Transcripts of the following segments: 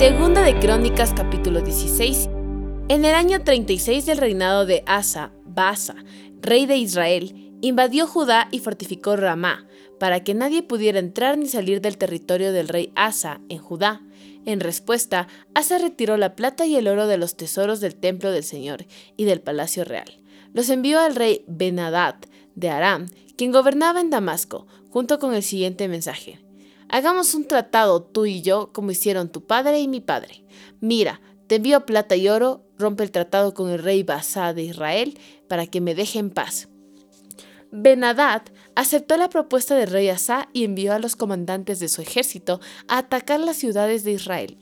Segunda de Crónicas capítulo 16. En el año 36 del reinado de Asa, Baasa, rey de Israel, invadió Judá y fortificó Ramá, para que nadie pudiera entrar ni salir del territorio del rey Asa en Judá. En respuesta, Asa retiró la plata y el oro de los tesoros del templo del Señor y del palacio real. Los envió al rey Benadad de Aram, quien gobernaba en Damasco, junto con el siguiente mensaje. Hagamos un tratado tú y yo como hicieron tu padre y mi padre. Mira, te envío plata y oro, rompe el tratado con el rey Basá de Israel para que me deje en paz. Benadad aceptó la propuesta del rey Asa y envió a los comandantes de su ejército a atacar las ciudades de Israel.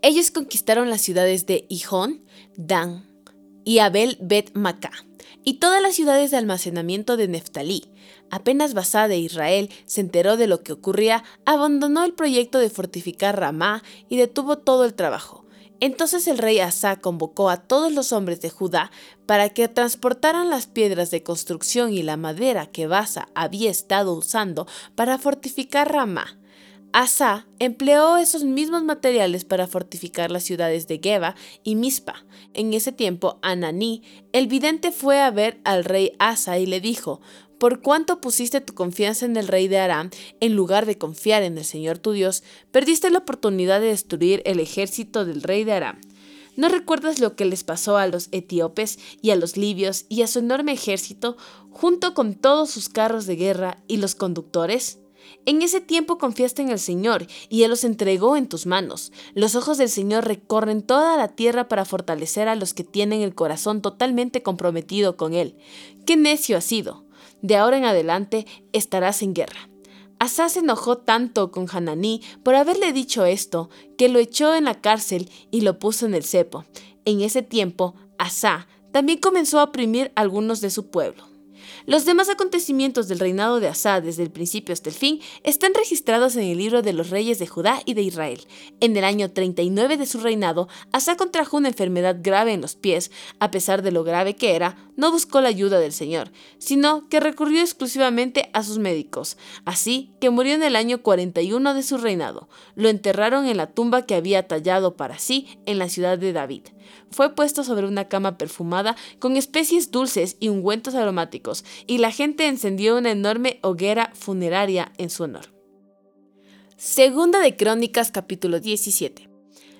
Ellos conquistaron las ciudades de Hijón, Dan y Abel Bet Macá y todas las ciudades de almacenamiento de Neftalí. Apenas Basá de Israel se enteró de lo que ocurría, abandonó el proyecto de fortificar Ramá y detuvo todo el trabajo. Entonces el rey Asa convocó a todos los hombres de Judá para que transportaran las piedras de construcción y la madera que Basa había estado usando para fortificar Ramá. Asa empleó esos mismos materiales para fortificar las ciudades de Geba y Mispa. En ese tiempo, Ananí, el vidente, fue a ver al rey Asa y le dijo: por cuánto pusiste tu confianza en el rey de Aram en lugar de confiar en el Señor tu Dios, perdiste la oportunidad de destruir el ejército del rey de Aram. ¿No recuerdas lo que les pasó a los etíopes y a los libios y a su enorme ejército, junto con todos sus carros de guerra y los conductores? En ese tiempo confiaste en el Señor, y Él los entregó en tus manos. Los ojos del Señor recorren toda la tierra para fortalecer a los que tienen el corazón totalmente comprometido con Él. ¡Qué necio has sido! De ahora en adelante estarás en guerra. Asa se enojó tanto con Hananí por haberle dicho esto, que lo echó en la cárcel y lo puso en el cepo. En ese tiempo, Asa también comenzó a oprimir a algunos de su pueblo. Los demás acontecimientos del reinado de Asa desde el principio hasta el fin están registrados en el libro de los reyes de Judá y de Israel. En el año 39 de su reinado, Asa contrajo una enfermedad grave en los pies. A pesar de lo grave que era, no buscó la ayuda del Señor, sino que recurrió exclusivamente a sus médicos. Así que murió en el año 41 de su reinado. Lo enterraron en la tumba que había tallado para sí en la ciudad de David. Fue puesto sobre una cama perfumada con especies dulces y ungüentos aromáticos, y la gente encendió una enorme hoguera funeraria en su honor. Segunda de Crónicas capítulo 17.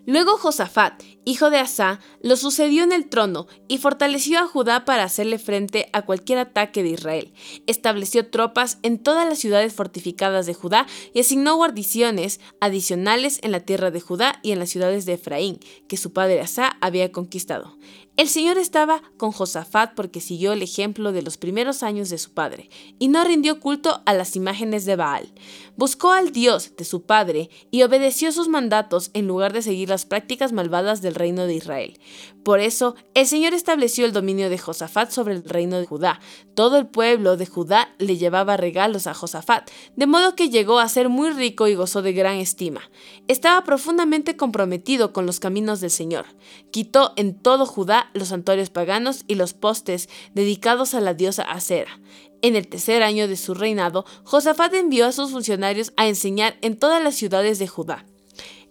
Luego Josafat, hijo de Asa, lo sucedió en el trono y fortaleció a Judá para hacerle frente a cualquier ataque de Israel. Estableció tropas en todas las ciudades fortificadas de Judá y asignó guarniciones adicionales en la tierra de Judá y en las ciudades de Efraín, que su padre Asa había conquistado. El Señor estaba con Josafat porque siguió el ejemplo de los primeros años de su padre y no rindió culto a las imágenes de Baal. Buscó al Dios de su padre y obedeció sus mandatos en lugar de seguir las prácticas malvadas del reino de Israel. Por eso, el Señor estableció el dominio de Josafat sobre el reino de Judá. Todo el pueblo de Judá le llevaba regalos a Josafat, de modo que llegó a ser muy rico y gozó de gran estima. Estaba profundamente comprometido con los caminos del Señor. Quitó en todo Judá los santuarios paganos y los postes dedicados a la diosa Acera. En el tercer año de su reinado, Josafat envió a sus funcionarios a enseñar en todas las ciudades de Judá.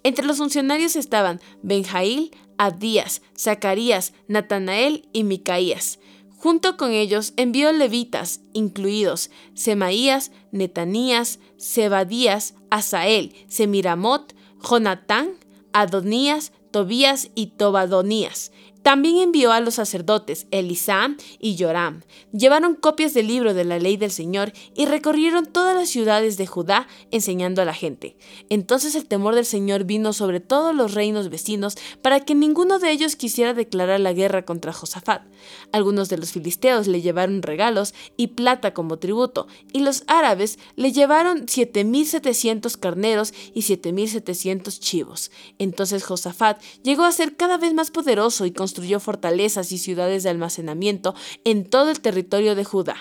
Entre los funcionarios estaban Benjail, Abdías, Zacarías, Natanael y Micaías. Junto con ellos envió levitas, incluidos Semaías, Netanías, Zebadías, Asael, Semiramot, Jonatán, Adonías, Tobías y Tobadonías. También envió a los sacerdotes Elisam y Joram. Llevaron copias del libro de la ley del Señor y recorrieron todas las ciudades de Judá enseñando a la gente. Entonces el temor del Señor vino sobre todos los reinos vecinos para que ninguno de ellos quisiera declarar la guerra contra Josafat. Algunos de los filisteos le llevaron regalos y plata como tributo, y los árabes le llevaron 7.700 carneros y 7.700 chivos. Entonces Josafat llegó a ser cada vez más poderoso y con construyó fortalezas y ciudades de almacenamiento en todo el territorio de Judá.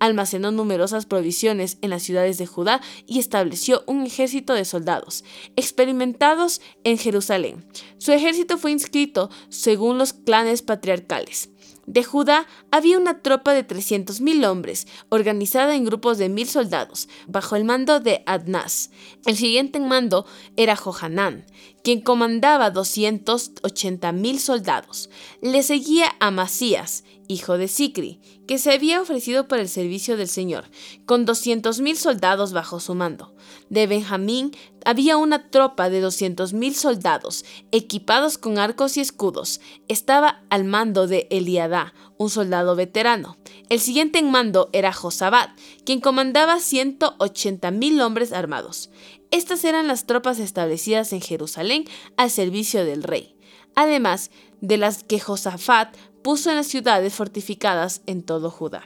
Almacenó numerosas provisiones en las ciudades de Judá y estableció un ejército de soldados, experimentados en Jerusalén. Su ejército fue inscrito según los clanes patriarcales. De Judá había una tropa de 300.000 hombres, organizada en grupos de mil soldados, bajo el mando de Adnás. El siguiente en mando era Johanán, quien comandaba 280.000 soldados. Le seguía Amasías, hijo de Sicri, que se había ofrecido para el servicio del Señor, con 200.000 soldados bajo su mando. De Benjamín había una tropa de 200.000 soldados, equipados con arcos y escudos. Estaba al mando de Eliadá, un soldado veterano. El siguiente en mando era Josabat, quien comandaba 180.000 hombres armados. Estas eran las tropas establecidas en Jerusalén al servicio del rey, además de las que Josafat puso en las ciudades fortificadas en todo Judá.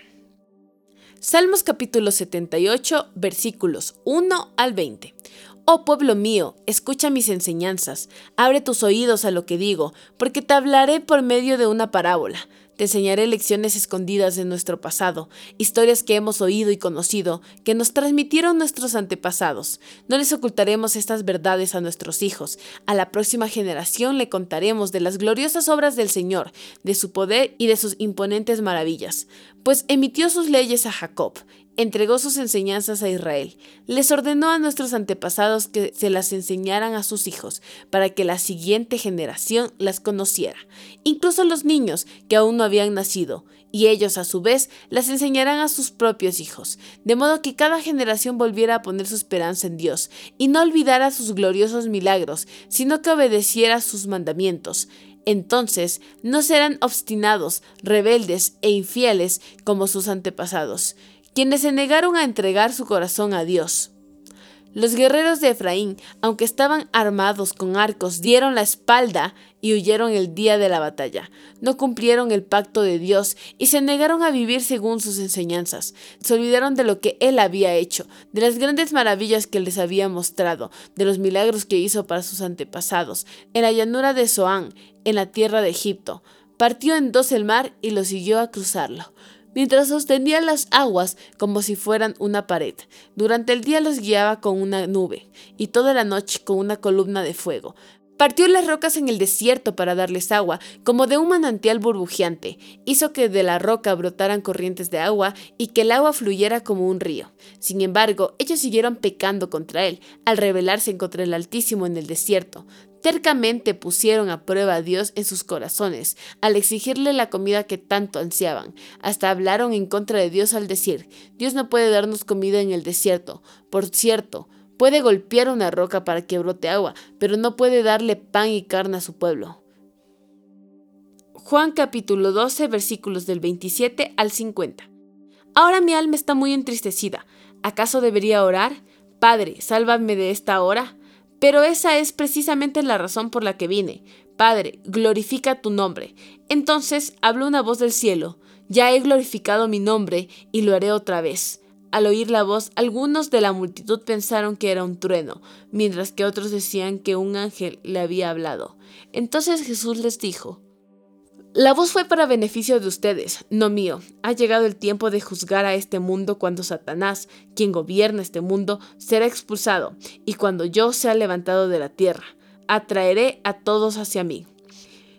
Salmos capítulo 78 versículos 1 al 20. Oh pueblo mío, escucha mis enseñanzas, abre tus oídos a lo que digo, porque te hablaré por medio de una parábola. Te enseñaré lecciones escondidas de nuestro pasado, historias que hemos oído y conocido, que nos transmitieron nuestros antepasados. No les ocultaremos estas verdades a nuestros hijos. A la próxima generación le contaremos de las gloriosas obras del Señor, de su poder y de sus imponentes maravillas. Pues emitió sus leyes a Jacob entregó sus enseñanzas a Israel. Les ordenó a nuestros antepasados que se las enseñaran a sus hijos, para que la siguiente generación las conociera, incluso los niños que aún no habían nacido, y ellos a su vez las enseñarán a sus propios hijos, de modo que cada generación volviera a poner su esperanza en Dios, y no olvidara sus gloriosos milagros, sino que obedeciera sus mandamientos. Entonces no serán obstinados, rebeldes e infieles como sus antepasados quienes se negaron a entregar su corazón a Dios. Los guerreros de Efraín, aunque estaban armados con arcos, dieron la espalda y huyeron el día de la batalla. No cumplieron el pacto de Dios y se negaron a vivir según sus enseñanzas. Se olvidaron de lo que Él había hecho, de las grandes maravillas que les había mostrado, de los milagros que hizo para sus antepasados, en la llanura de Zoán, en la tierra de Egipto. Partió en dos el mar y lo siguió a cruzarlo mientras sostenía las aguas como si fueran una pared. Durante el día los guiaba con una nube y toda la noche con una columna de fuego. Partió las rocas en el desierto para darles agua, como de un manantial burbujeante. Hizo que de la roca brotaran corrientes de agua y que el agua fluyera como un río. Sin embargo, ellos siguieron pecando contra él, al rebelarse contra el Altísimo en el desierto. Cercamente pusieron a prueba a Dios en sus corazones, al exigirle la comida que tanto ansiaban. Hasta hablaron en contra de Dios al decir, Dios no puede darnos comida en el desierto. Por cierto, puede golpear una roca para que brote agua, pero no puede darle pan y carne a su pueblo. Juan capítulo 12 versículos del 27 al 50. Ahora mi alma está muy entristecida. ¿Acaso debería orar? Padre, sálvame de esta hora. Pero esa es precisamente la razón por la que vine. Padre, glorifica tu nombre. Entonces habló una voz del cielo. Ya he glorificado mi nombre y lo haré otra vez. Al oír la voz, algunos de la multitud pensaron que era un trueno, mientras que otros decían que un ángel le había hablado. Entonces Jesús les dijo, la voz fue para beneficio de ustedes, no mío. Ha llegado el tiempo de juzgar a este mundo cuando Satanás, quien gobierna este mundo, será expulsado, y cuando yo sea levantado de la tierra, atraeré a todos hacia mí.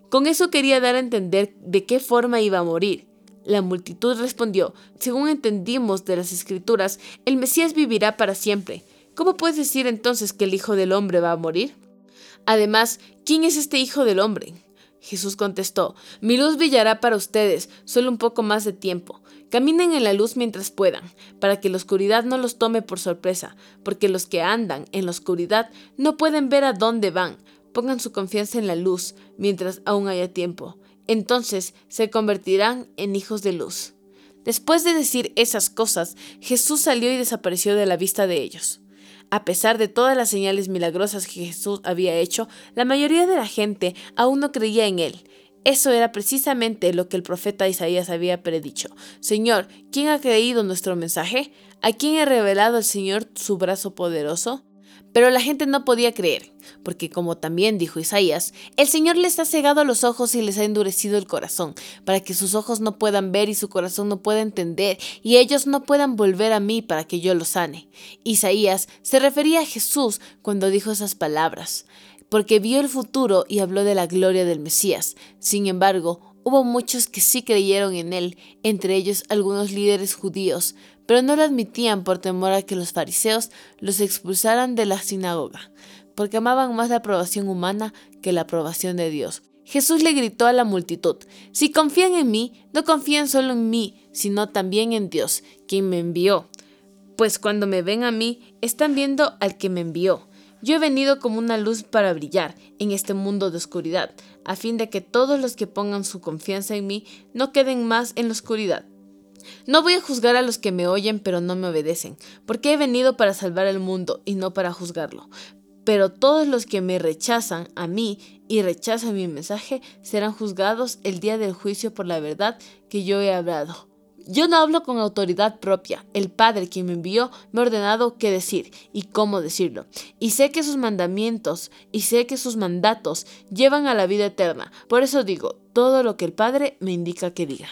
Con eso quería dar a entender de qué forma iba a morir. La multitud respondió, según entendimos de las escrituras, el Mesías vivirá para siempre. ¿Cómo puedes decir entonces que el Hijo del Hombre va a morir? Además, ¿quién es este Hijo del Hombre? Jesús contestó, Mi luz brillará para ustedes, solo un poco más de tiempo. Caminen en la luz mientras puedan, para que la oscuridad no los tome por sorpresa, porque los que andan en la oscuridad no pueden ver a dónde van. Pongan su confianza en la luz mientras aún haya tiempo. Entonces se convertirán en hijos de luz. Después de decir esas cosas, Jesús salió y desapareció de la vista de ellos. A pesar de todas las señales milagrosas que Jesús había hecho, la mayoría de la gente aún no creía en él. Eso era precisamente lo que el profeta Isaías había predicho. Señor, ¿quién ha creído nuestro mensaje? ¿A quién ha revelado el Señor su brazo poderoso? Pero la gente no podía creer, porque como también dijo Isaías, el Señor les ha cegado los ojos y les ha endurecido el corazón, para que sus ojos no puedan ver y su corazón no pueda entender, y ellos no puedan volver a mí para que yo los sane. Isaías se refería a Jesús cuando dijo esas palabras, porque vio el futuro y habló de la gloria del Mesías. Sin embargo, hubo muchos que sí creyeron en él, entre ellos algunos líderes judíos, pero no lo admitían por temor a que los fariseos los expulsaran de la sinagoga, porque amaban más la aprobación humana que la aprobación de Dios. Jesús le gritó a la multitud, si confían en mí, no confían solo en mí, sino también en Dios, quien me envió. Pues cuando me ven a mí, están viendo al que me envió. Yo he venido como una luz para brillar en este mundo de oscuridad, a fin de que todos los que pongan su confianza en mí no queden más en la oscuridad. No voy a juzgar a los que me oyen pero no me obedecen, porque he venido para salvar el mundo y no para juzgarlo. Pero todos los que me rechazan a mí y rechazan mi mensaje serán juzgados el día del juicio por la verdad que yo he hablado. Yo no hablo con autoridad propia. El Padre quien me envió me ha ordenado qué decir y cómo decirlo. Y sé que sus mandamientos y sé que sus mandatos llevan a la vida eterna. Por eso digo todo lo que el Padre me indica que diga.